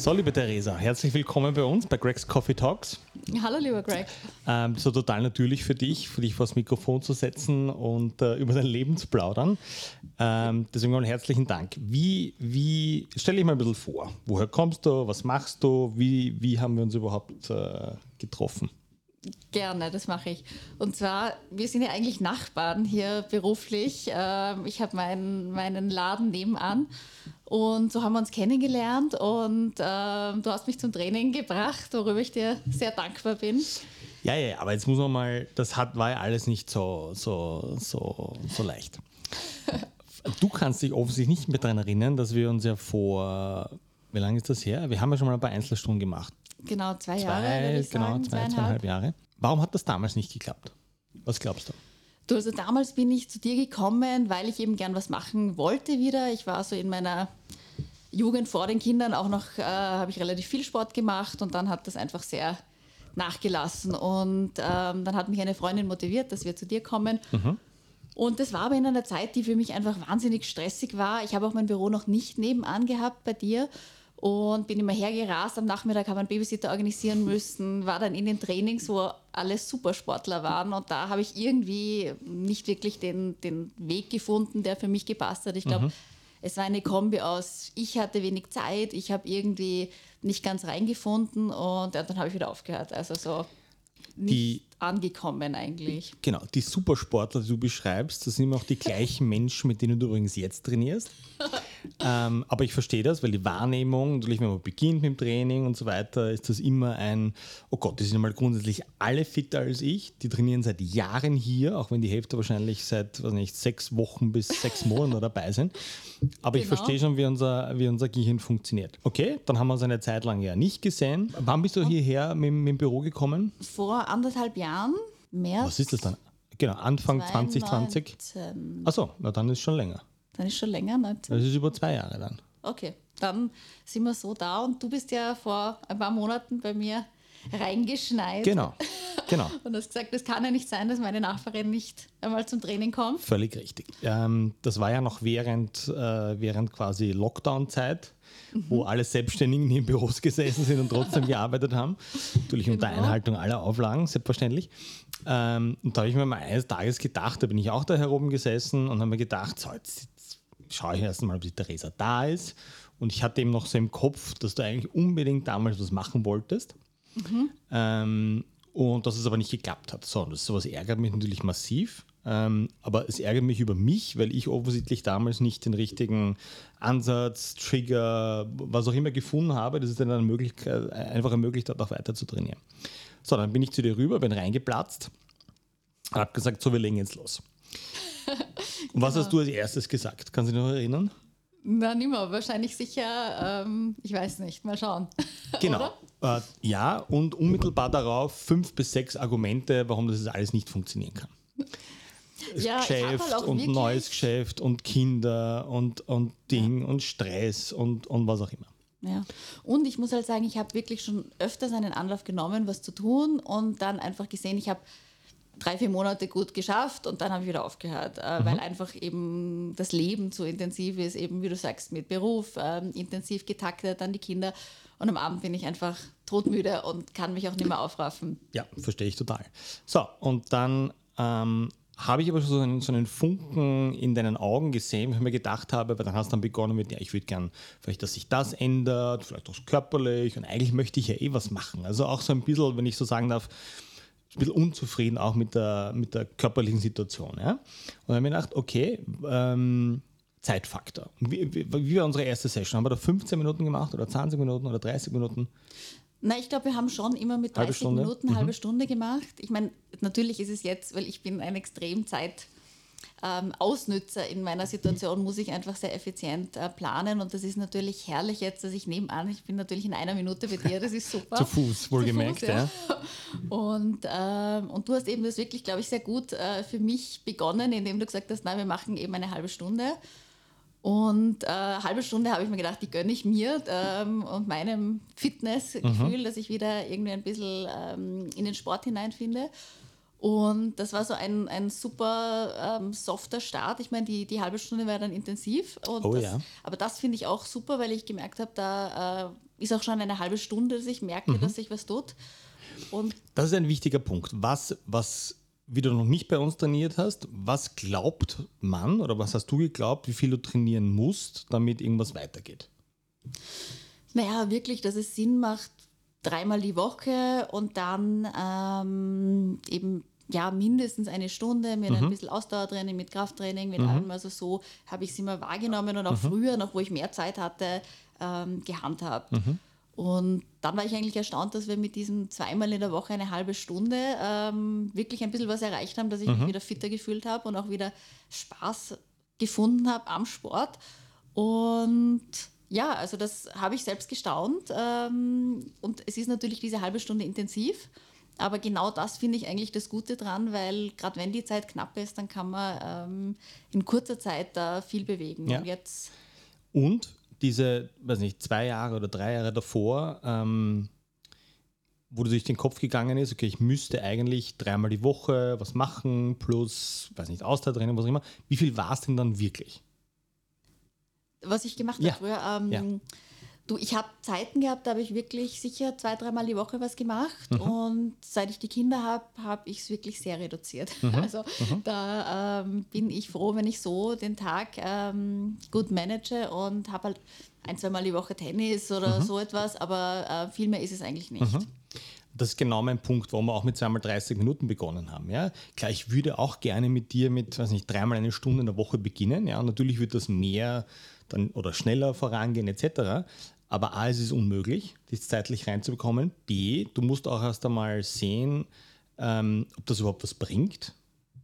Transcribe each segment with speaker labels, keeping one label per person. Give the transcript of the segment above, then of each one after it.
Speaker 1: So, liebe Theresa, herzlich willkommen bei uns bei Greg's Coffee Talks.
Speaker 2: Hallo, lieber Greg.
Speaker 1: Ähm, so total natürlich für dich, für dich vor das Mikrofon zu setzen und äh, über dein Leben zu plaudern. Ähm, deswegen einen herzlichen Dank. Wie, wie, stell dich mal ein bisschen vor. Woher kommst du? Was machst du? Wie, wie haben wir uns überhaupt äh, getroffen?
Speaker 2: Gerne, das mache ich. Und zwar, wir sind ja eigentlich Nachbarn hier beruflich. Ähm, ich habe meinen, meinen Laden nebenan und so haben wir uns kennengelernt und äh, du hast mich zum Training gebracht, worüber ich dir sehr dankbar bin.
Speaker 1: Ja, ja, aber jetzt muss man mal, das hat, war ja alles nicht so, so, so, so leicht. Du kannst dich offensichtlich nicht mehr daran erinnern, dass wir uns ja vor, wie lange ist das her? Wir haben ja schon mal ein paar Einzelstunden gemacht.
Speaker 2: Genau, zwei,
Speaker 1: Zwei,
Speaker 2: Jahre.
Speaker 1: genau,
Speaker 2: sagen,
Speaker 1: zwei, zweieinhalb Jahre. Warum hat das damals nicht geklappt? Was glaubst du?
Speaker 2: Du, also damals bin ich zu dir gekommen, weil ich eben gern was machen wollte wieder. Ich war so in meiner Jugend vor den Kindern auch noch, äh, habe ich relativ viel Sport gemacht und dann hat das einfach sehr nachgelassen. Und ähm, dann hat mich eine Freundin motiviert, dass wir zu dir kommen. Und das war aber in einer Zeit, die für mich einfach wahnsinnig stressig war. Ich habe auch mein Büro noch nicht nebenan gehabt bei dir und bin immer hergerast. Am Nachmittag habe ich einen Babysitter organisieren müssen, war dann in den Trainings, wo alle Supersportler waren. Und da habe ich irgendwie nicht wirklich den, den Weg gefunden, der für mich gepasst hat. Ich glaube, es war eine Kombi aus, ich hatte wenig Zeit, ich habe irgendwie nicht ganz reingefunden und ja, dann habe ich wieder aufgehört. Also so nicht
Speaker 1: Die-
Speaker 2: angekommen eigentlich.
Speaker 1: Genau, die Supersportler, die du beschreibst, das sind immer auch die gleichen Menschen, mit denen du übrigens jetzt trainierst. ähm, aber ich verstehe das, weil die Wahrnehmung, natürlich, wenn man beginnt mit dem Training und so weiter, ist das immer ein, oh Gott, die sind mal grundsätzlich alle fitter als ich. Die trainieren seit Jahren hier, auch wenn die Hälfte wahrscheinlich seit, weiß nicht, sechs Wochen bis sechs Monaten dabei sind. Aber ich
Speaker 2: Genau.
Speaker 1: verstehe schon, wie unser, wie unser Gehirn funktioniert. Okay, dann haben wir uns eine Zeit lang ja nicht gesehen. Wann bist du hierher mit, mit dem Büro gekommen?
Speaker 2: Vor anderthalb Jahren, März.
Speaker 1: Was ist das dann? Genau, Anfang 2020.
Speaker 2: 2019.
Speaker 1: Achso, na dann ist schon länger.
Speaker 2: Dann ist schon länger, 19.
Speaker 1: Das ist über zwei Jahre dann.
Speaker 2: Okay, dann sind wir so da und du bist ja vor ein paar Monaten bei mir reingeschneit.
Speaker 1: Genau, genau.
Speaker 2: Und hast gesagt, es kann ja nicht sein, dass meine Nachbarin nicht einmal zum Training kommt.
Speaker 1: Völlig richtig. Ähm, das war ja noch während, äh, während quasi Lockdown-Zeit, wo alle Selbstständigen in Büros gesessen sind und trotzdem gearbeitet haben. Natürlich unter
Speaker 2: Genau.
Speaker 1: Einhaltung aller Auflagen, selbstverständlich. Ähm, und da habe ich mir mal eines Tages gedacht, da bin ich auch da herum gesessen und habe mir gedacht, so, jetzt, jetzt schaue ich erst mal, ob die Theresa da ist. Und ich hatte eben noch so im Kopf, dass du eigentlich unbedingt damals was machen wolltest. Ähm, und dass es aber nicht geklappt hat. So, und das, sowas ärgert mich natürlich massiv. Ähm, aber es ärgert mich über mich, weil ich offensichtlich damals nicht den richtigen Ansatz, Trigger, was auch immer gefunden habe, dass es dann eine Möglichkeit, einfach ermöglicht hat, auch weiter zu trainieren. So, dann bin ich zu dir rüber, bin reingeplatzt habe gesagt, so, wir legen jetzt los. Und was hast du als erstes gesagt? Kannst du dich noch erinnern?
Speaker 2: Na, nimmer. Wahrscheinlich sicher, ähm, ich weiß nicht. Mal schauen.
Speaker 1: Genau. Äh, ja, und unmittelbar darauf fünf bis sechs Argumente, warum das alles nicht funktionieren kann.
Speaker 2: Ja, hab
Speaker 1: Geschäft
Speaker 2: halt
Speaker 1: und neues Geschäft und Kinder und, und Ding und Stress und, und was auch immer.
Speaker 2: Ja. Und ich muss halt sagen, ich habe wirklich schon öfters einen Anlauf genommen, was zu tun und dann einfach gesehen, ich habe drei, vier Monate gut geschafft und dann habe ich wieder aufgehört, äh, weil einfach eben das Leben zu intensiv ist, eben wie du sagst, mit Beruf, ähm, intensiv getaktet, dann die Kinder und am Abend bin ich einfach todmüde und kann mich auch nicht mehr aufraffen.
Speaker 1: Ja, verstehe ich total. So, und dann ähm, habe ich aber schon so einen, so einen Funken in deinen Augen gesehen, wo ich mir gedacht habe, weil dann hast du dann begonnen mit, ja, ich würde gern, vielleicht, dass sich das ändert, vielleicht auch körperlich und eigentlich möchte ich ja eh was machen. Also auch so ein bisschen, wenn ich so sagen darf, ein bisschen unzufrieden auch mit der, mit der körperlichen Situation. Ja? Und dann habe ich mir gedacht, okay, ähm, Zeitfaktor. Wie, wie, wie war unsere erste Session? Haben wir da 15 Minuten gemacht oder 20 Minuten oder 30 Minuten?
Speaker 2: Na, ich glaube, wir haben schon immer mit
Speaker 1: Halbe
Speaker 2: 30
Speaker 1: Stunde?
Speaker 2: Minuten, halbe Stunde gemacht. Ich meine, natürlich ist es jetzt, weil ich bin ein extrem Zeit ähm, Ausnützer in meiner Situation, muss ich einfach sehr effizient äh, planen. Und das ist natürlich herrlich jetzt, dass ich nebenan, ich bin natürlich in einer Minute bei dir, das ist super.
Speaker 1: Zu Fuß, wohlgemerkt,
Speaker 2: Zu Fuß, Und, ähm, und du hast eben das wirklich, glaube ich, sehr gut äh, für mich begonnen, indem du gesagt hast, nein, wir machen eben eine halbe Stunde. Und äh, halbe Stunde habe ich mir gedacht, die gönne ich mir ähm, und meinem Fitnessgefühl, dass ich wieder irgendwie ein bisschen ähm, in den Sport hineinfinde. Und das war so ein, ein super ähm, softer Start. Ich meine, die, die halbe Stunde war dann intensiv.
Speaker 1: oh
Speaker 2: das,
Speaker 1: ja.
Speaker 2: Aber das finde ich auch super, weil ich gemerkt habe, da äh, ist auch schon eine halbe Stunde, dass ich merke, mhm. dass sich was tut.
Speaker 1: Und das ist ein wichtiger Punkt. Was, was, wie du noch nicht bei uns trainiert hast, was glaubt man oder was hast du geglaubt, wie viel du trainieren musst, damit irgendwas weitergeht?
Speaker 2: Naja, wirklich, dass es Sinn macht, dreimal die Woche und dann ähm, eben ja, mindestens eine Stunde mit mhm. ein bisschen Ausdauertraining, mit Krafttraining, mit mhm. allem. Also so habe ich es immer wahrgenommen und auch mhm. früher, noch wo ich mehr Zeit hatte, ähm, gehandhabt. Mhm. Und dann war ich eigentlich erstaunt, dass wir mit diesem zweimal in der Woche eine halbe Stunde ähm, wirklich ein bisschen was erreicht haben, dass ich mich mhm. wieder fitter gefühlt habe und auch wieder Spaß gefunden habe am Sport. Und ja, also das habe ich selbst gestaunt. Ähm, und es ist natürlich diese halbe Stunde intensiv. Aber genau das finde ich eigentlich das Gute dran, weil gerade wenn die Zeit knapp ist, dann kann man ähm, in kurzer Zeit da viel bewegen.
Speaker 1: Ja. Und, jetzt und diese, weiß nicht, zwei Jahre oder drei Jahre davor, ähm, wo du durch den Kopf gegangen ist, okay, ich müsste eigentlich dreimal die Woche was machen, plus, weiß nicht, Ausdauertraining, was auch immer. Wie viel war es denn dann wirklich?
Speaker 2: Was ich gemacht ja. habe früher, ähm, ja Du, ich habe Zeiten gehabt, da habe ich wirklich sicher zwei, dreimal die Woche was gemacht. Mhm. Und seit ich die Kinder habe, habe ich es wirklich sehr reduziert. Mhm. Also mhm. da ähm, bin ich froh, wenn ich so den Tag ähm, gut manage und habe halt ein, zweimal die Woche Tennis oder mhm. so etwas, aber äh, viel mehr ist es eigentlich nicht. Mhm.
Speaker 1: Das ist genau mein Punkt, warum wir auch mit zweimal 30 Minuten begonnen haben. Ja? Klar, ich würde auch gerne mit dir mit, weiß nicht, dreimal eine Stunde in der Woche beginnen. Ja? Natürlich wird das mehr dann oder schneller vorangehen etc. Aber A, es ist unmöglich, das zeitlich reinzubekommen. B, du musst auch erst einmal sehen, ähm, ob das überhaupt was bringt.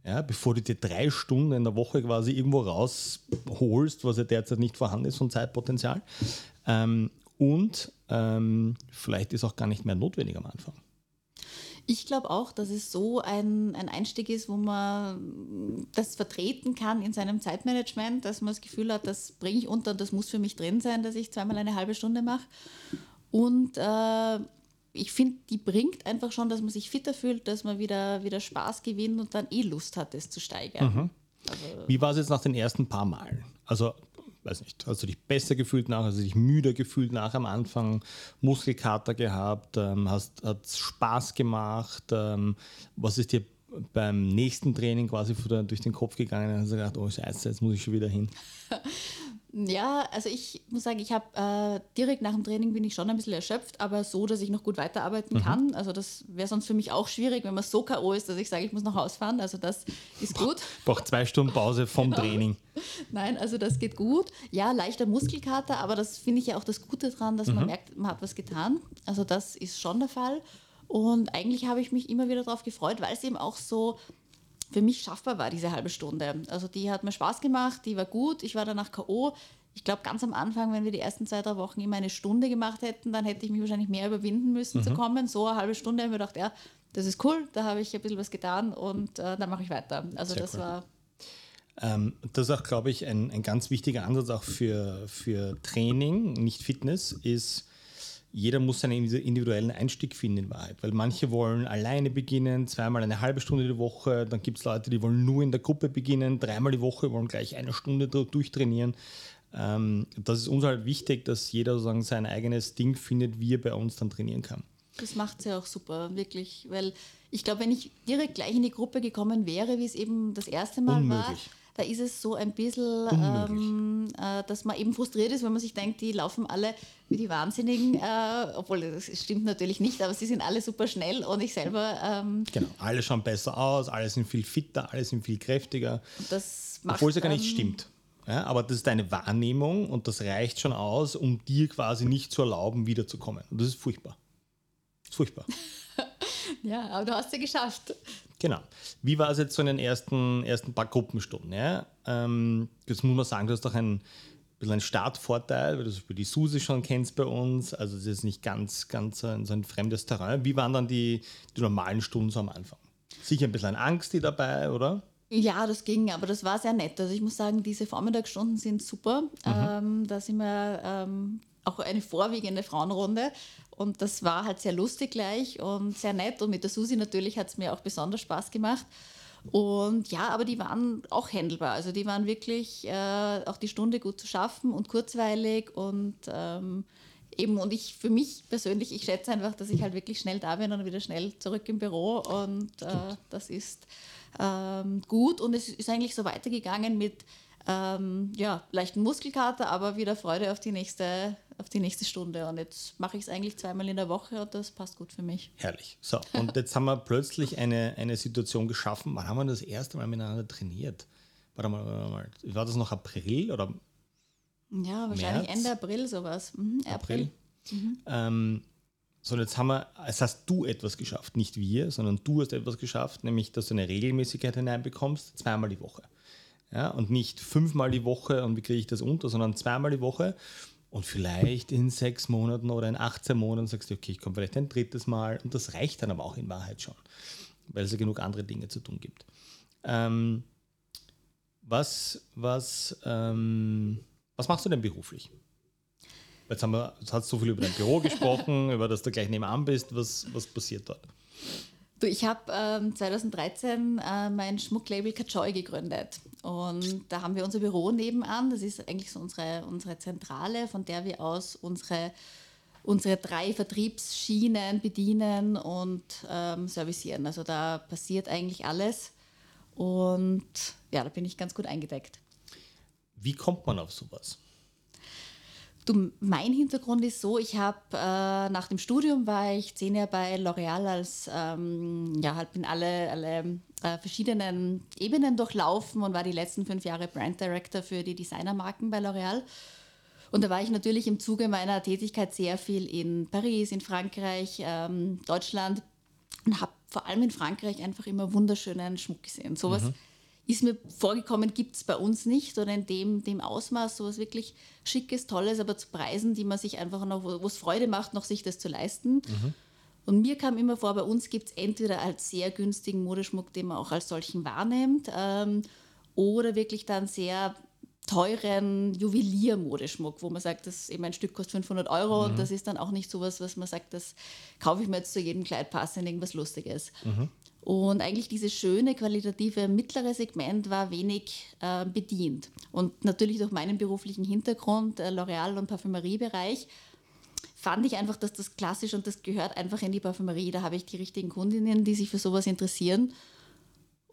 Speaker 1: Ja, bevor du dir drei Stunden in der Woche quasi irgendwo rausholst, was ja derzeit nicht vorhanden ist von Zeitpotenzial. Ähm, und ähm, vielleicht ist auch gar nicht mehr notwendig am Anfang.
Speaker 2: Ich glaube auch, dass es so ein, ein Einstieg ist, wo man das vertreten kann in seinem Zeitmanagement, dass man das Gefühl hat, das bringe ich unter und das muss für mich drin sein, dass ich zweimal eine halbe Stunde mache. Und äh, ich finde, die bringt einfach schon, dass man sich fitter fühlt, dass man wieder, wieder Spaß gewinnt und dann eh Lust hat, es zu steigern. Mhm.
Speaker 1: Also, Wie war es jetzt nach den ersten paar Malen? Also weiß nicht, hast du dich besser gefühlt nach, hast du dich müder gefühlt nach am Anfang, Muskelkater gehabt, ähm, hast, hat Spaß gemacht, ähm, was ist dir beim nächsten Training quasi durch den Kopf gegangen? Hast du gedacht, oh Scheiße, jetzt muss ich schon wieder hin.
Speaker 2: Ja, also ich muss sagen, ich habe äh, direkt nach dem Training bin ich schon ein bisschen erschöpft, aber so, dass ich noch gut weiterarbeiten mhm. kann. Also das wäre sonst für mich auch schwierig, wenn man so K.O. ist, dass ich sage, ich muss nach Hause fahren. Also das ist gut.
Speaker 1: Braucht zwei Stunden Pause vom genau. Training.
Speaker 2: Nein, also das geht gut. Ja, leichter Muskelkater, aber das finde ich ja auch das Gute dran, dass mhm. man merkt, man hat was getan. Also das ist schon der Fall. Und eigentlich habe ich mich immer wieder darauf gefreut, weil es eben auch so für mich schaffbar war, diese halbe Stunde. Also die hat mir Spaß gemacht, die war gut, ich war danach K.O. Ich glaube, ganz am Anfang, wenn wir die ersten zwei, drei Wochen immer eine Stunde gemacht hätten, dann hätte ich mich wahrscheinlich mehr überwinden müssen mhm. zu kommen. So eine halbe Stunde habe ich mir gedacht, ja, das ist cool, da habe ich ein bisschen was getan und äh, dann mache ich weiter. Also Sehr das cool. war.
Speaker 1: Ähm, das ist auch, glaube ich, ein, ein ganz wichtiger Ansatz auch für, für Training, nicht Fitness, ist, jeder muss seinen individuellen Einstieg finden in Wahrheit. Weil manche wollen alleine beginnen, zweimal eine halbe Stunde die Woche, dann gibt es Leute, die wollen nur in der Gruppe beginnen, dreimal die Woche wollen gleich eine Stunde durchtrainieren. Ähm, das ist uns halt wichtig, dass jeder sozusagen sein eigenes Ding findet, wie er bei uns dann trainieren kann.
Speaker 2: Das macht sie ja auch super, wirklich. Weil ich glaube, wenn ich direkt gleich in die Gruppe gekommen wäre, wie es eben das erste Mal Unmöglich. war, da ist es so ein bisschen, ähm, äh, dass man eben frustriert ist, wenn man sich denkt, die laufen alle wie die Wahnsinnigen, äh, obwohl das stimmt natürlich nicht, aber sie sind alle super schnell und ich selber. Ähm,
Speaker 1: genau, alle schauen besser aus, alle sind viel fitter, alle sind viel kräftiger.
Speaker 2: Das
Speaker 1: macht, obwohl es ja gar nicht stimmt. Ja, aber das ist deine Wahrnehmung und das reicht schon aus, um dir quasi nicht zu erlauben, wiederzukommen. Und das ist furchtbar. Das ist furchtbar.
Speaker 2: ja, aber du hast es ja geschafft.
Speaker 1: Genau. Wie war es jetzt so in den ersten, ersten paar Gruppenstunden? Ja? Ähm, jetzt muss man sagen, du hast doch ein bisschen einen Startvorteil, weil du die Susi schon kennst bei uns. Also es ist nicht ganz, ganz ein, so ein fremdes Terrain. Wie waren dann die, die normalen Stunden so am Anfang? Sicher ein bisschen Angst die dabei, oder?
Speaker 2: Ja, das ging, aber das war sehr nett. Also ich muss sagen, diese Vormittagsstunden sind super. Mhm. Ähm, da sind wir ähm, auch eine vorwiegende Frauenrunde. Und das war halt sehr lustig gleich und sehr nett. Und mit der Susi natürlich hat es mir auch besonders Spaß gemacht. Und ja, aber die waren auch händelbar. Also die waren wirklich äh, auch die Stunde gut zu schaffen und kurzweilig und ähm, eben und ich für mich persönlich, ich schätze einfach, dass ich halt wirklich schnell da bin und wieder schnell zurück im Büro und äh, das ist ähm, gut und es ist eigentlich so weitergegangen mit ähm, ja, leichten Muskelkater, aber wieder Freude auf die nächste, auf die nächste Stunde. Und jetzt mache ich es eigentlich zweimal in der Woche und das passt gut für mich.
Speaker 1: Herrlich. So, und jetzt haben wir plötzlich eine, eine Situation geschaffen. Wann haben wir das erste Mal miteinander trainiert? Warte mal, warte mal. War das noch April oder?
Speaker 2: Ja, wahrscheinlich März? Ende April sowas. Mhm, April. April.
Speaker 1: Mhm. Ähm, so, und jetzt haben wir, es hast du etwas geschafft, nicht wir, sondern du hast etwas geschafft, nämlich, dass du eine Regelmäßigkeit hineinbekommst, zweimal die Woche. Ja, und nicht fünfmal die Woche und wie kriege ich das unter, sondern zweimal die Woche. Und vielleicht in sechs Monaten oder in 18 Monaten sagst du, okay, ich komme vielleicht ein drittes Mal. Und das reicht dann aber auch in Wahrheit schon, weil es ja genug andere Dinge zu tun gibt. Ähm, was, was, ähm, was machst du denn beruflich? Jetzt, haben wir, jetzt hast du so viel über dein Büro gesprochen, über das du gleich nebenan bist. Was, was passiert dort?
Speaker 2: Du, ich habe ähm, 2013 äh, mein Schmucklabel Kachoy gegründet. Und da haben wir unser Büro nebenan. Das ist eigentlich so unsere, unsere Zentrale, von der wir aus unsere, unsere drei Vertriebsschienen bedienen und ähm, servicieren. Also da passiert eigentlich alles. Und ja, da bin ich ganz gut eingedeckt.
Speaker 1: Wie kommt man auf sowas?
Speaker 2: Du, mein Hintergrund ist so, ich habe äh, nach dem Studium war ich zehn Jahre bei L'Oreal als, ähm, ja, halt bin alle, alle äh, verschiedenen Ebenen durchlaufen und war die letzten fünf Jahre Brand Director für die Designermarken bei L'Oreal. Und da war ich natürlich im Zuge meiner Tätigkeit sehr viel in Paris, in Frankreich, ähm, Deutschland und habe vor allem in Frankreich einfach immer wunderschönen Schmuck gesehen. Sowas mhm ist mir vorgekommen, gibt es bei uns nicht oder in dem, dem Ausmaß sowas wirklich Schickes, Tolles, aber zu Preisen, die man sich einfach noch, wo es Freude macht, noch sich das zu leisten. Mhm. Und mir kam immer vor, bei uns gibt es entweder als sehr günstigen Modeschmuck, den man auch als solchen wahrnimmt, ähm, oder wirklich dann sehr teuren Juweliermodeschmuck, wo man sagt, das eben ein Stück kostet 500 Euro mhm. und das ist dann auch nicht sowas, was man sagt, das kaufe ich mir jetzt zu jedem Kleid passend, irgendwas Lustiges. Mhm. Und eigentlich dieses schöne, qualitative mittlere Segment war wenig äh, bedient. Und natürlich durch meinen beruflichen Hintergrund, äh, L'Oreal- und Parfümeriebereich, fand ich einfach, dass das klassisch und das gehört einfach in die Parfümerie. Da habe ich die richtigen Kundinnen, die sich für sowas interessieren.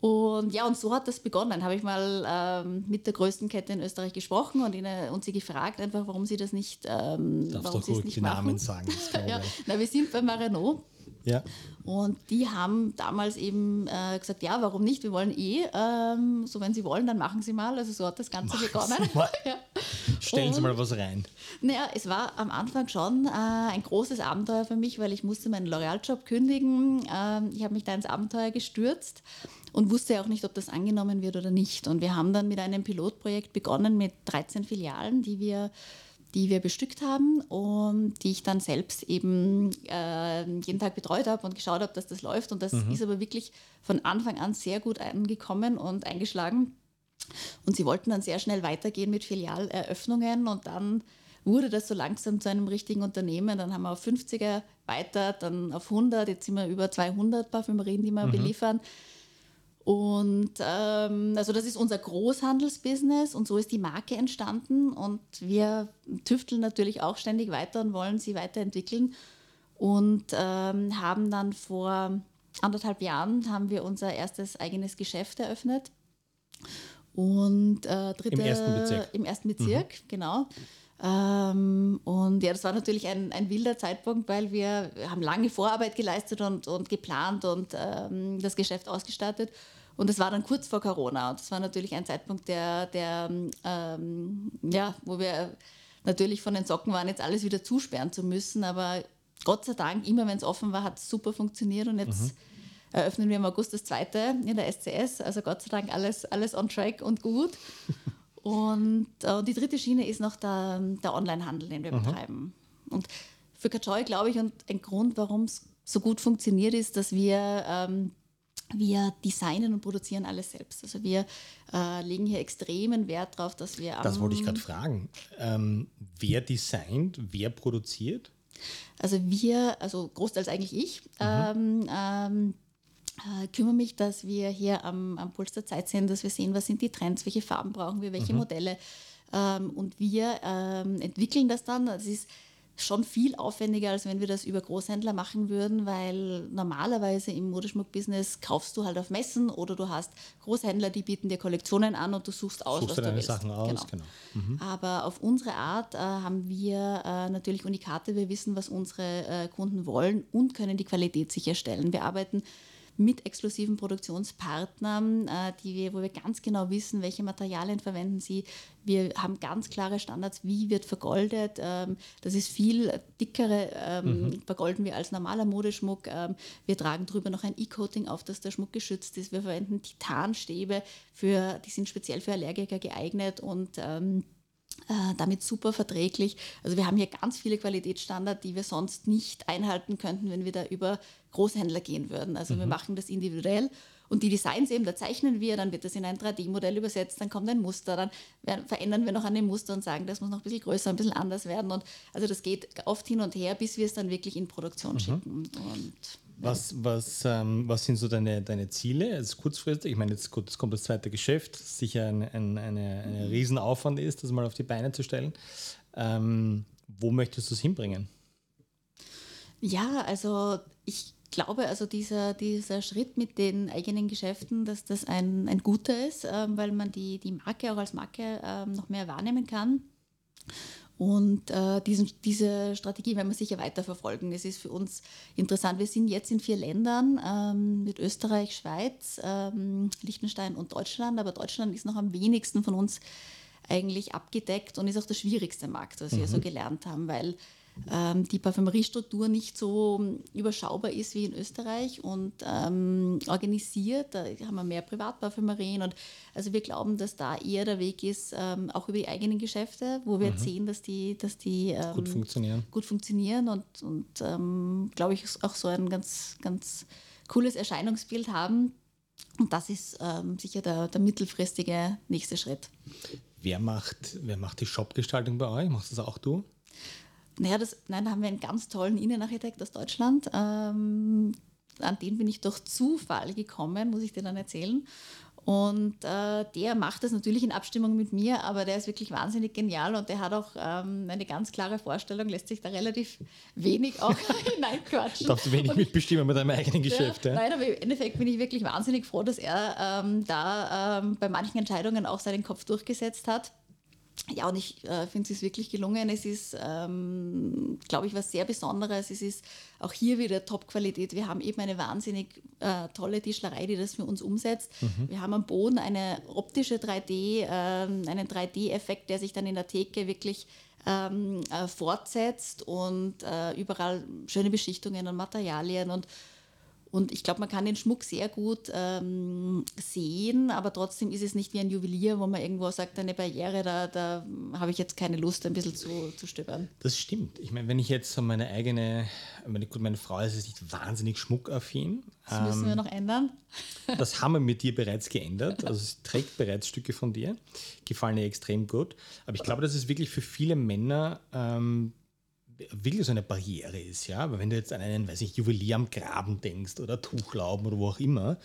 Speaker 2: Und ja, und so hat das begonnen. Habe ich mal ähm, mit der größten Kette in Österreich gesprochen und, ihnen, und sie gefragt, einfach, warum sie das nicht, ähm,
Speaker 1: Darfst warum sie es nicht die machen. Namen sagen.
Speaker 2: ja, na, wir sind bei Marino
Speaker 1: ja.
Speaker 2: Und die haben damals eben äh, gesagt, ja, warum nicht? Wir wollen eh, ähm, so wenn Sie wollen, dann machen Sie mal. Also so hat das Ganze machen begonnen.
Speaker 1: ja. Stellen und, Sie mal was rein.
Speaker 2: Naja, es war am Anfang schon äh, ein großes Abenteuer für mich, weil ich musste meinen L'Oreal-Job kündigen. Ähm, ich habe mich da ins Abenteuer gestürzt und wusste auch nicht, ob das angenommen wird oder nicht. Und wir haben dann mit einem Pilotprojekt begonnen mit 13 Filialen, die wir die wir bestückt haben und die ich dann selbst eben äh, jeden Tag betreut habe und geschaut habe, dass das läuft. Und das mhm. ist aber wirklich von Anfang an sehr gut angekommen und eingeschlagen. Und sie wollten dann sehr schnell weitergehen mit Filialeröffnungen und dann wurde das so langsam zu einem richtigen Unternehmen. Dann haben wir auf 50er weiter, dann auf 100, jetzt sind wir über 200 Parfümerien, die wir mhm. beliefern. Und ähm, also das ist unser Großhandelsbusiness und so ist die Marke entstanden und wir tüfteln natürlich auch ständig weiter und wollen sie weiterentwickeln und ähm, haben dann vor anderthalb Jahren haben wir unser erstes eigenes Geschäft eröffnet und äh, dritte,
Speaker 1: im ersten Bezirk,
Speaker 2: im ersten Bezirk mhm. genau. Ähm, und ja, das war natürlich ein, ein wilder Zeitpunkt, weil wir haben lange Vorarbeit geleistet und, und geplant und ähm, das Geschäft ausgestattet. Und das war dann kurz vor Corona. Und das war natürlich ein Zeitpunkt, der, der ähm, ja, wo wir natürlich von den Socken waren, jetzt alles wieder zusperren zu müssen. Aber Gott sei Dank, immer wenn es offen war, hat es super funktioniert. Und jetzt mhm. eröffnen wir im August das zweite in der SCS. Also Gott sei Dank alles, alles on track und gut. und äh, die dritte Schiene ist noch der, der Onlinehandel, den wir mhm. betreiben. Und für Kajoy, glaube ich, und ein Grund, warum es so gut funktioniert, ist, dass wir ähm, wir designen und produzieren alles selbst. Also wir äh, legen hier extremen Wert darauf, dass wir.
Speaker 1: Das wollte ich gerade fragen. Ähm, wer designt, wer produziert?
Speaker 2: Also wir, also großteils eigentlich ich, mhm. ähm, ähm, äh, kümmere mich, dass wir hier am, am Puls der Zeit sind, dass wir sehen, was sind die Trends, welche Farben brauchen wir, welche mhm. Modelle. Ähm, und wir ähm, entwickeln das dann. Das ist schon viel aufwendiger, als wenn wir das über Großhändler machen würden, weil normalerweise im Modeschmuck-Business kaufst du halt auf Messen oder du hast Großhändler, die bieten dir Kollektionen an und du suchst aus,
Speaker 1: suchst
Speaker 2: was
Speaker 1: du
Speaker 2: du
Speaker 1: deine
Speaker 2: willst.
Speaker 1: Sachen aus, genau. genau.
Speaker 2: Mhm. Aber auf unsere Art äh, haben wir äh, natürlich Unikate, wir wissen, was unsere äh, Kunden wollen und können die Qualität sicherstellen. Wir arbeiten mit exklusiven Produktionspartnern, äh, die wir, wo wir ganz genau wissen, welche Materialien verwenden sie. Wir haben ganz klare Standards, wie wird vergoldet. Ähm, das ist viel dickere ähm, mhm. vergolden wir als normaler Modeschmuck. Ähm, wir tragen darüber noch ein E-Coating auf, dass der Schmuck geschützt ist. Wir verwenden Titanstäbe, für, die sind speziell für Allergiker geeignet und damit super verträglich. Also wir haben hier ganz viele Qualitätsstandards, die wir sonst nicht einhalten könnten, wenn wir da über Großhändler gehen würden. Also mhm. wir machen das individuell und die Designs eben, da zeichnen wir, dann wird das in ein 3D-Modell übersetzt, dann kommt ein Muster, dann werden, verändern wir noch an dem Muster und sagen, das muss noch ein bisschen größer, ein bisschen anders werden. Und also das geht oft hin und her, bis wir es dann wirklich in Produktion mhm. schicken. Und
Speaker 1: was, was, ähm, was sind so deine, deine Ziele? Also kurzfristig, ich meine, jetzt, gut, jetzt kommt das zweite Geschäft, das sicher ein, ein eine, eine Riesenaufwand ist, das mal auf die Beine zu stellen. Ähm, wo möchtest du es hinbringen?
Speaker 2: Ja, also ich glaube, also dieser, dieser Schritt mit den eigenen Geschäften, dass das ein, ein guter ist, ähm, weil man die, die Marke auch als Marke ähm, noch mehr wahrnehmen kann. Und äh, diesen, diese Strategie werden wir sicher weiter verfolgen. Es ist für uns interessant. Wir sind jetzt in vier Ländern ähm, mit Österreich, Schweiz, ähm, Liechtenstein und Deutschland. Aber Deutschland ist noch am wenigsten von uns eigentlich abgedeckt und ist auch der schwierigste Markt, was mhm. wir so gelernt haben, weil die Parfümeriestruktur nicht so überschaubar ist wie in Österreich und ähm, organisiert. Da haben wir mehr Privatparfümerien und also wir glauben, dass da eher der Weg ist, ähm, auch über die eigenen Geschäfte, wo wir mhm. sehen, dass die, dass die
Speaker 1: ähm, gut funktionieren.
Speaker 2: Gut funktionieren und, und ähm, glaube ich auch so ein ganz, ganz cooles Erscheinungsbild haben. Und das ist ähm, sicher der, der mittelfristige nächste Schritt.
Speaker 1: Wer macht, wer macht die Shopgestaltung bei euch? Machst das auch du?
Speaker 2: Naja, das, nein, da haben wir einen ganz tollen Innenarchitekt aus Deutschland. Ähm, an den bin ich durch Zufall gekommen, muss ich dir dann erzählen. Und äh, der macht das natürlich in Abstimmung mit mir, aber der ist wirklich wahnsinnig genial und der hat auch ähm, eine ganz klare Vorstellung, lässt sich da relativ wenig auch hineinquatschen.
Speaker 1: Darfst du wenig und mitbestimmen mit deinem eigenen Geschäft?
Speaker 2: Ja, ja? Nein, aber im Endeffekt bin ich wirklich wahnsinnig froh, dass er ähm, da ähm, bei manchen Entscheidungen auch seinen Kopf durchgesetzt hat. Ja, und ich äh, finde es wirklich gelungen. Es ist, ähm, glaube ich, was sehr Besonderes. Es ist auch hier wieder Top-Qualität. Wir haben eben eine wahnsinnig äh, tolle Tischlerei, die das für uns umsetzt. Mhm. Wir haben am Boden eine optische 3D, äh, einen 3D-Effekt, der sich dann in der Theke wirklich ähm, äh, fortsetzt und äh, überall schöne Beschichtungen und Materialien und und ich glaube, man kann den Schmuck sehr gut ähm, sehen, aber trotzdem ist es nicht wie ein Juwelier, wo man irgendwo sagt, eine Barriere, da, da habe ich jetzt keine Lust, ein bisschen zu, zu stöbern.
Speaker 1: Das stimmt. Ich meine, wenn ich jetzt so meine eigene, meine, gut, meine Frau ist jetzt nicht wahnsinnig schmuckaffin.
Speaker 2: Das müssen ähm, wir noch ändern.
Speaker 1: das haben wir mit dir bereits geändert. Also sie trägt bereits Stücke von dir. Gefallen ihr extrem gut. Aber ich glaube, dass es wirklich für viele Männer ähm, wirklich so eine Barriere ist, ja. Aber wenn du jetzt an einen, weiß ich, Juwelier am Graben denkst oder Tuchlauben oder wo auch immer,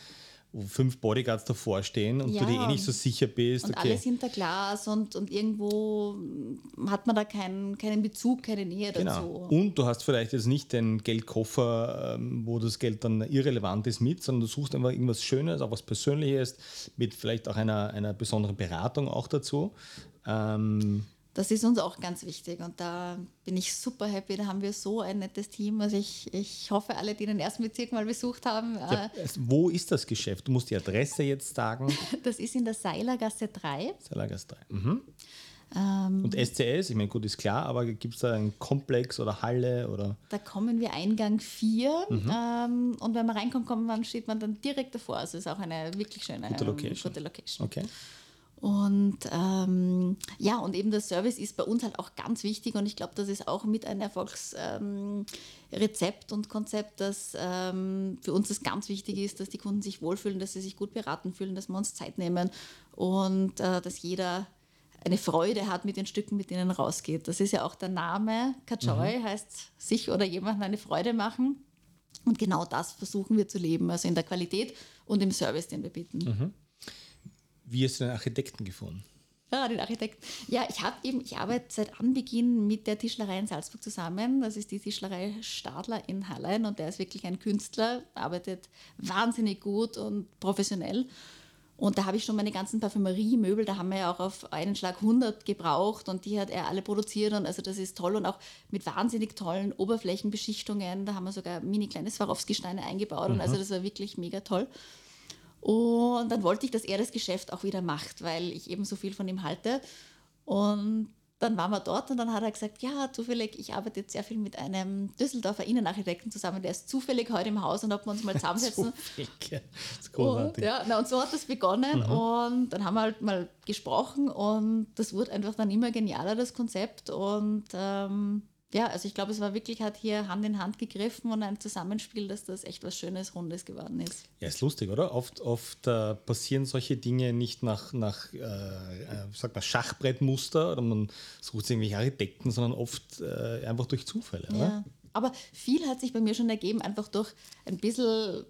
Speaker 1: wo fünf Bodyguards davor stehen und ja, du dir eh nicht so sicher bist.
Speaker 2: Und okay. alles hinter Glas und, und irgendwo hat man da keinen, keinen Bezug, keine Nähe
Speaker 1: genau.
Speaker 2: dazu.
Speaker 1: Und du hast vielleicht jetzt nicht den Geldkoffer, ähm, wo das Geld dann irrelevant ist mit, sondern du suchst einfach irgendwas Schönes, auch was Persönliches, mit vielleicht auch einer, einer besonderen Beratung auch dazu. Ähm,
Speaker 2: das ist uns auch ganz wichtig und da bin ich super happy. Da haben wir so ein nettes Team. Also ich, ich hoffe, alle, die den ersten Bezirk mal besucht haben.
Speaker 1: Ja, äh, wo ist das Geschäft? Du musst die Adresse jetzt sagen.
Speaker 2: Das ist in der Seilergasse 3.
Speaker 1: Seilergasse 3. Mhm. Ähm, und SCS, ich meine, gut, ist klar, aber gibt es da einen Komplex oder Halle? Oder?
Speaker 2: Da kommen wir Eingang 4 mhm. ähm, und wenn man reinkommt, kommt man, steht man dann direkt davor. Also ist auch eine wirklich schöne
Speaker 1: gute Location.
Speaker 2: Ähm, gute Location.
Speaker 1: Okay.
Speaker 2: Und ähm, ja, und eben der Service ist bei uns halt auch ganz wichtig und ich glaube, das ist auch mit ein Erfolgsrezept ähm, und Konzept, dass ähm, für uns das ganz wichtig ist, dass die Kunden sich wohlfühlen, dass sie sich gut beraten fühlen, dass wir uns Zeit nehmen und äh, dass jeder eine Freude hat mit den Stücken, mit denen rausgeht. Das ist ja auch der Name. Kajoy mhm. heißt sich oder jemandem eine Freude machen. Und genau das versuchen wir zu leben, also in der Qualität und im Service, den wir bieten. Mhm.
Speaker 1: Wie hast du den Architekten gefunden?
Speaker 2: Ja, den Architekten. Ja, ich habe eben, ich arbeite seit Anbeginn mit der Tischlerei in Salzburg zusammen. Das ist die Tischlerei Stadler in Hallein und der ist wirklich ein Künstler, arbeitet wahnsinnig gut und professionell. Und da habe ich schon meine ganzen Parfümerie-Möbel, da haben wir ja auch auf einen Schlag 100 gebraucht und die hat er alle produziert und also das ist toll und auch mit wahnsinnig tollen Oberflächenbeschichtungen. Da haben wir sogar mini kleine Swarovski-Steine eingebaut mhm. und also das war wirklich mega toll. Und dann wollte ich, dass er das Geschäft auch wieder macht, weil ich eben so viel von ihm halte. Und dann waren wir dort und dann hat er gesagt, ja, zufällig, ich arbeite jetzt sehr viel mit einem Düsseldorfer Innenarchitekten zusammen, der ist zufällig heute im Haus und ob wir uns mal zusammensetzen. zufällig, das ist großartig. Und, ja, na, und so hat das begonnen mhm. und dann haben wir halt mal gesprochen und das wurde einfach dann immer genialer, das Konzept und ähm, ja, also ich glaube, es war wirklich, hat hier Hand in Hand gegriffen und ein Zusammenspiel, dass das echt was Schönes, Rundes geworden ist.
Speaker 1: Ja, ist lustig, oder? Oft, oft äh, passieren solche Dinge nicht nach, nach äh, äh sag mal, Schachbrettmuster oder man sucht irgendwelche Architekten, sondern oft äh, einfach durch Zufälle, ja. oder?
Speaker 2: Aber viel hat sich bei mir schon ergeben, einfach durch ein bisschen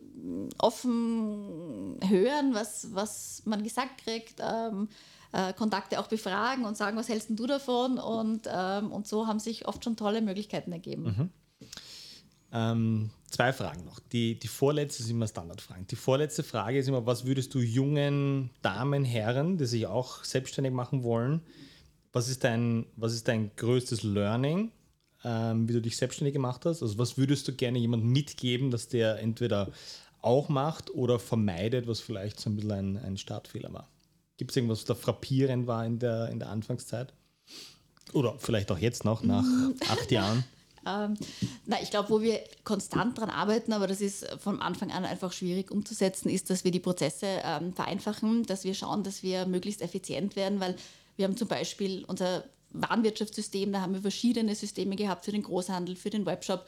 Speaker 2: offen hören, was, was man gesagt kriegt. Ähm, äh, Kontakte auch befragen und sagen, was hältst du davon? Und, ähm, und so haben sich oft schon tolle Möglichkeiten ergeben. Mhm.
Speaker 1: Ähm, zwei Fragen noch. Die, die vorletzte ist immer Standardfragen. Die vorletzte Frage ist immer, was würdest du jungen Damen, Herren, die sich auch selbstständig machen wollen, was ist dein, was ist dein größtes Learning, ähm, wie du dich selbstständig gemacht hast? Also was würdest du gerne jemandem mitgeben, dass der entweder auch macht oder vermeidet, was vielleicht so ein bisschen ein, ein Startfehler war? Gibt es irgendwas, was da frappierend war in der, in der Anfangszeit? Oder vielleicht auch jetzt noch, nach mm. acht Jahren?
Speaker 2: Ähm, na, ich glaube, wo wir konstant daran arbeiten, aber das ist von Anfang an einfach schwierig umzusetzen, ist, dass wir die Prozesse ähm, vereinfachen, dass wir schauen, dass wir möglichst effizient werden, weil wir haben zum Beispiel unser Warenwirtschaftssystem, da haben wir verschiedene Systeme gehabt für den Großhandel, für den Webshop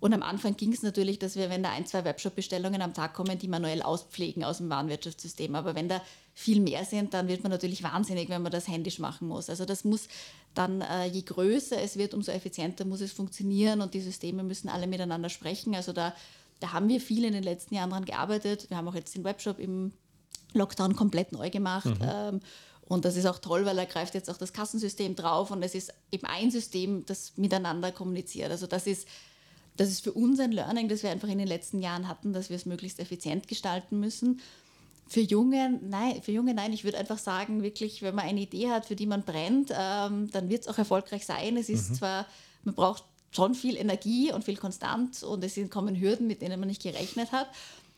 Speaker 2: und am Anfang ging es natürlich, dass wir, wenn da ein, zwei Webshop-Bestellungen am Tag kommen, die manuell auspflegen aus dem Warenwirtschaftssystem. Aber wenn da viel mehr sind, dann wird man natürlich wahnsinnig, wenn man das händisch machen muss. Also das muss dann, äh, je größer es wird, umso effizienter muss es funktionieren und die Systeme müssen alle miteinander sprechen. Also da, da haben wir viel in den letzten Jahren dran gearbeitet. Wir haben auch jetzt den Webshop im Lockdown komplett neu gemacht. Mhm. Ähm, und das ist auch toll, weil da greift jetzt auch das Kassensystem drauf und es ist eben ein System, das miteinander kommuniziert. Also das ist das ist für uns ein Learning, das wir einfach in den letzten Jahren hatten, dass wir es möglichst effizient gestalten müssen. Für Junge, nein, für Junge, nein, ich würde einfach sagen, wirklich, wenn man eine Idee hat, für die man brennt, ähm, dann wird es auch erfolgreich sein. Es ist mhm. zwar, man braucht schon viel Energie und viel Konstant und es kommen Hürden, mit denen man nicht gerechnet hat.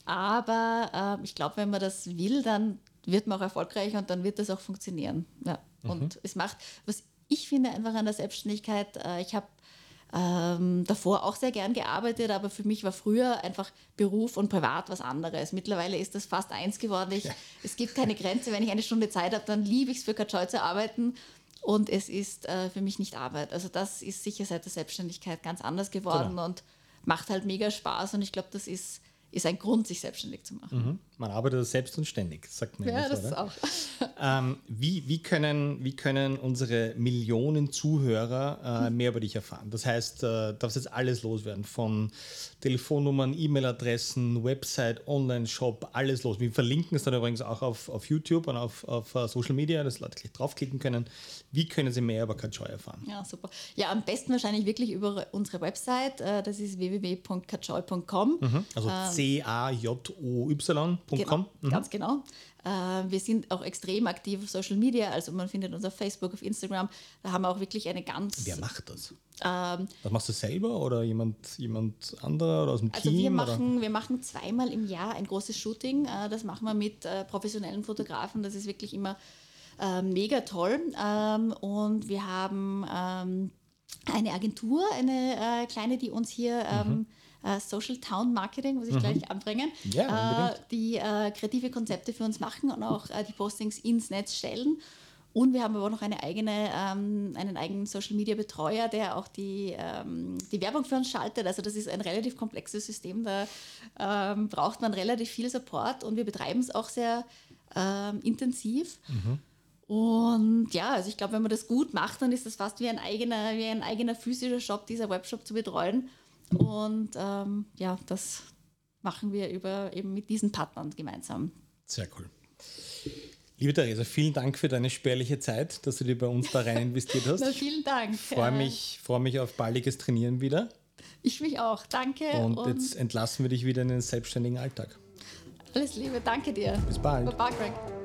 Speaker 2: Aber äh, ich glaube, wenn man das will, dann wird man auch erfolgreich und dann wird das auch funktionieren. Ja. Mhm. Und es macht, was ich finde einfach an der Selbstständigkeit, äh, ich habe ähm, davor auch sehr gern gearbeitet, aber für mich war früher einfach Beruf und Privat was anderes. Mittlerweile ist das fast eins geworden. Ich, ja. Es gibt keine Grenze. Wenn ich eine Stunde Zeit habe, dann liebe ich es für Katschoi zu arbeiten und es ist äh, für mich nicht Arbeit. Also das ist sicher seit der Selbstständigkeit ganz anders geworden genau. und macht halt mega Spaß und ich glaube, das ist ist ein Grund, sich selbstständig zu machen.
Speaker 1: Mhm. Man arbeitet selbst und ständig, sagt man.
Speaker 2: Ja, das ist auch.
Speaker 1: Ähm, wie, wie, können, wie können unsere Millionen Zuhörer äh, mehr über dich erfahren? Das heißt, äh, darfst jetzt alles loswerden, von Telefonnummern, E-Mail-Adressen, Website, Online-Shop, alles los. Wir verlinken es dann übrigens auch auf, auf YouTube und auf, auf uh, Social Media, dass Leute gleich draufklicken können. Wie können sie mehr über Kachoi erfahren?
Speaker 2: Ja, super. Ja, am besten wahrscheinlich wirklich über unsere Website. Äh, das ist www.kachoi.com.
Speaker 1: Mhm. Also ähm, C-A-J-O-Y.com.
Speaker 2: Genau, mhm. Ganz genau. Äh, wir sind auch extrem aktiv auf Social Media, also man findet uns auf Facebook, auf Instagram. Da haben wir auch wirklich eine ganz.
Speaker 1: Wer macht das? Ähm, das machst du selber oder jemand, jemand anderer oder aus dem
Speaker 2: also
Speaker 1: Team?
Speaker 2: Wir machen, wir machen zweimal im Jahr ein großes Shooting. Äh, das machen wir mit äh, professionellen Fotografen. Das ist wirklich immer mega toll. Ähm, und wir haben ähm, eine Agentur, eine kleine, die uns hier. Mhm äh, Social Town Marketing, muss ich mhm. gleich anbringen, ja, äh, die äh, kreative Konzepte für uns machen und auch äh, die Postings ins Netz stellen. Und wir haben aber auch noch eine eigene, ähm, einen eigenen Social Media Betreuer, der auch die, ähm, die Werbung für uns schaltet. Also das ist ein relativ komplexes System, da ähm, braucht man relativ viel Support und wir betreiben es auch sehr ähm, intensiv. Mhm. Und ja, also ich glaube, wenn man das gut macht, dann ist das fast wie ein eigener, wie ein eigener physischer Shop, dieser Webshop zu betreuen. Und ähm, ja, das machen wir über eben mit diesen Partnern gemeinsam.
Speaker 1: Sehr cool. Liebe Theresa, vielen Dank für deine spärliche Zeit, dass du dir bei uns da rein investiert hast.
Speaker 2: Na, vielen Dank.
Speaker 1: Ich freue mich, freue mich auf baldiges Trainieren wieder.
Speaker 2: Ich mich auch, danke.
Speaker 1: Und, und jetzt entlassen wir dich wieder in den selbstständigen Alltag.
Speaker 2: Alles Liebe, danke dir.
Speaker 1: Bis bald.
Speaker 2: Baba, Greg.